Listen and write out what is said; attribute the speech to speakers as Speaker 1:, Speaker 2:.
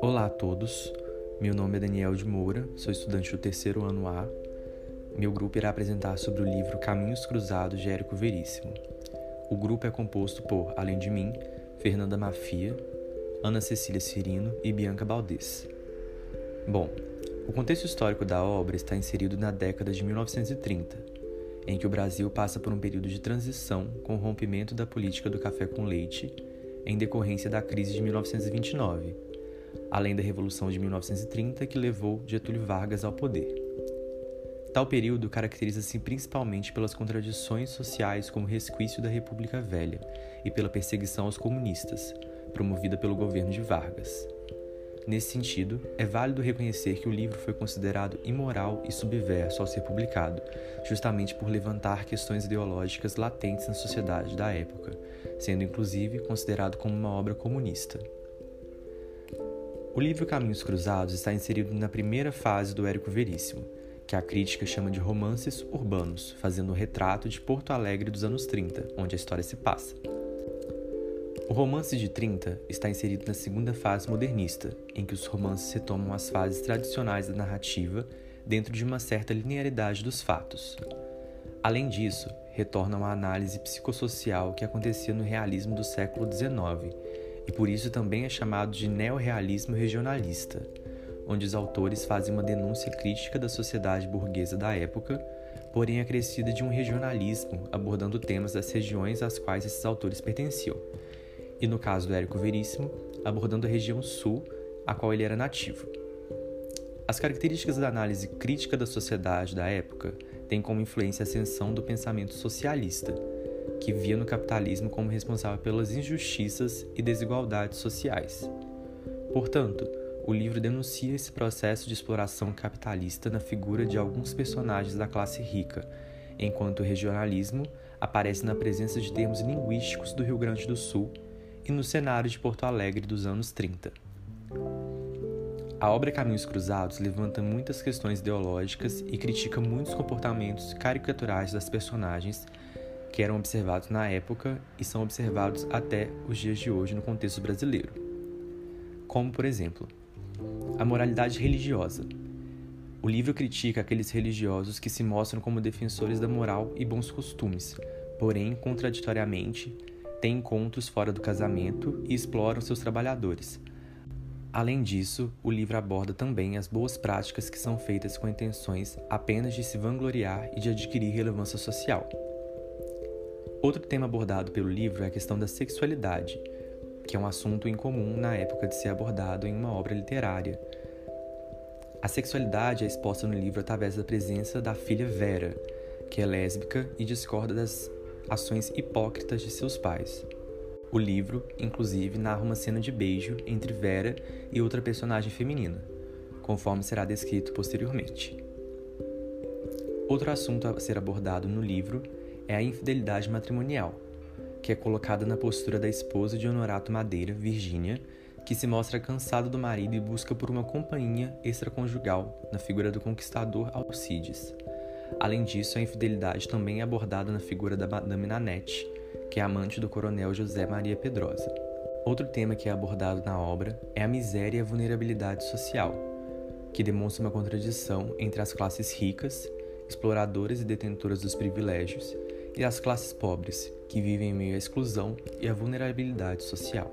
Speaker 1: Olá a todos, meu nome é Daniel de Moura, sou estudante do terceiro ano A. Meu grupo irá apresentar sobre o livro Caminhos Cruzados de Érico Veríssimo. O grupo é composto por, além de mim, Fernanda Mafia, Ana Cecília Cirino e Bianca Baldez. Bom, o contexto histórico da obra está inserido na década de 1930, em que o Brasil passa por um período de transição com o rompimento da política do café com leite em decorrência da crise de 1929, além da Revolução de 1930 que levou Getúlio Vargas ao poder. Tal período caracteriza-se principalmente pelas contradições sociais como resquício da República Velha e pela perseguição aos comunistas, promovida pelo governo de Vargas. Nesse sentido, é válido reconhecer que o livro foi considerado imoral e subverso ao ser publicado, justamente por levantar questões ideológicas latentes na sociedade da época, sendo inclusive considerado como uma obra comunista. O livro Caminhos Cruzados está inserido na primeira fase do Érico Veríssimo, que a crítica chama de romances urbanos, fazendo um retrato de Porto Alegre dos anos 30, onde a história se passa. O romance de 30 está inserido na segunda fase modernista, em que os romances retomam as fases tradicionais da narrativa dentro de uma certa linearidade dos fatos. Além disso, retornam à análise psicossocial que acontecia no realismo do século XIX, e por isso também é chamado de neorrealismo regionalista, onde os autores fazem uma denúncia crítica da sociedade burguesa da época, porém acrescida de um regionalismo abordando temas das regiões às quais esses autores pertenciam e no caso do Érico Veríssimo, abordando a região sul, a qual ele era nativo. As características da análise crítica da sociedade da época têm como influência a ascensão do pensamento socialista, que via no capitalismo como responsável pelas injustiças e desigualdades sociais. Portanto, o livro denuncia esse processo de exploração capitalista na figura de alguns personagens da classe rica, enquanto o regionalismo aparece na presença de termos linguísticos do Rio Grande do Sul e no cenário de Porto Alegre dos anos 30. A obra Caminhos Cruzados levanta muitas questões ideológicas e critica muitos comportamentos caricaturais das personagens que eram observados na época e são observados até os dias de hoje no contexto brasileiro. Como, por exemplo, a moralidade religiosa. O livro critica aqueles religiosos que se mostram como defensores da moral e bons costumes, porém, contraditoriamente, têm encontros fora do casamento e exploram seus trabalhadores. Além disso, o livro aborda também as boas práticas que são feitas com intenções apenas de se vangloriar e de adquirir relevância social. Outro tema abordado pelo livro é a questão da sexualidade, que é um assunto incomum na época de ser abordado em uma obra literária. A sexualidade é exposta no livro através da presença da filha Vera, que é lésbica e discorda das ações hipócritas de seus pais. O livro, inclusive, narra uma cena de beijo entre Vera e outra personagem feminina, conforme será descrito posteriormente. Outro assunto a ser abordado no livro é a infidelidade matrimonial, que é colocada na postura da esposa de Honorato Madeira, Virgínia, que se mostra cansada do marido e busca por uma companhia extraconjugal na figura do conquistador Alcides. Além disso, a infidelidade também é abordada na figura da Madame Nanette, que é amante do coronel José Maria Pedrosa. Outro tema que é abordado na obra é a miséria e a vulnerabilidade social, que demonstra uma contradição entre as classes ricas, exploradoras e detentoras dos privilégios, e as classes pobres, que vivem em meio à exclusão e à vulnerabilidade social.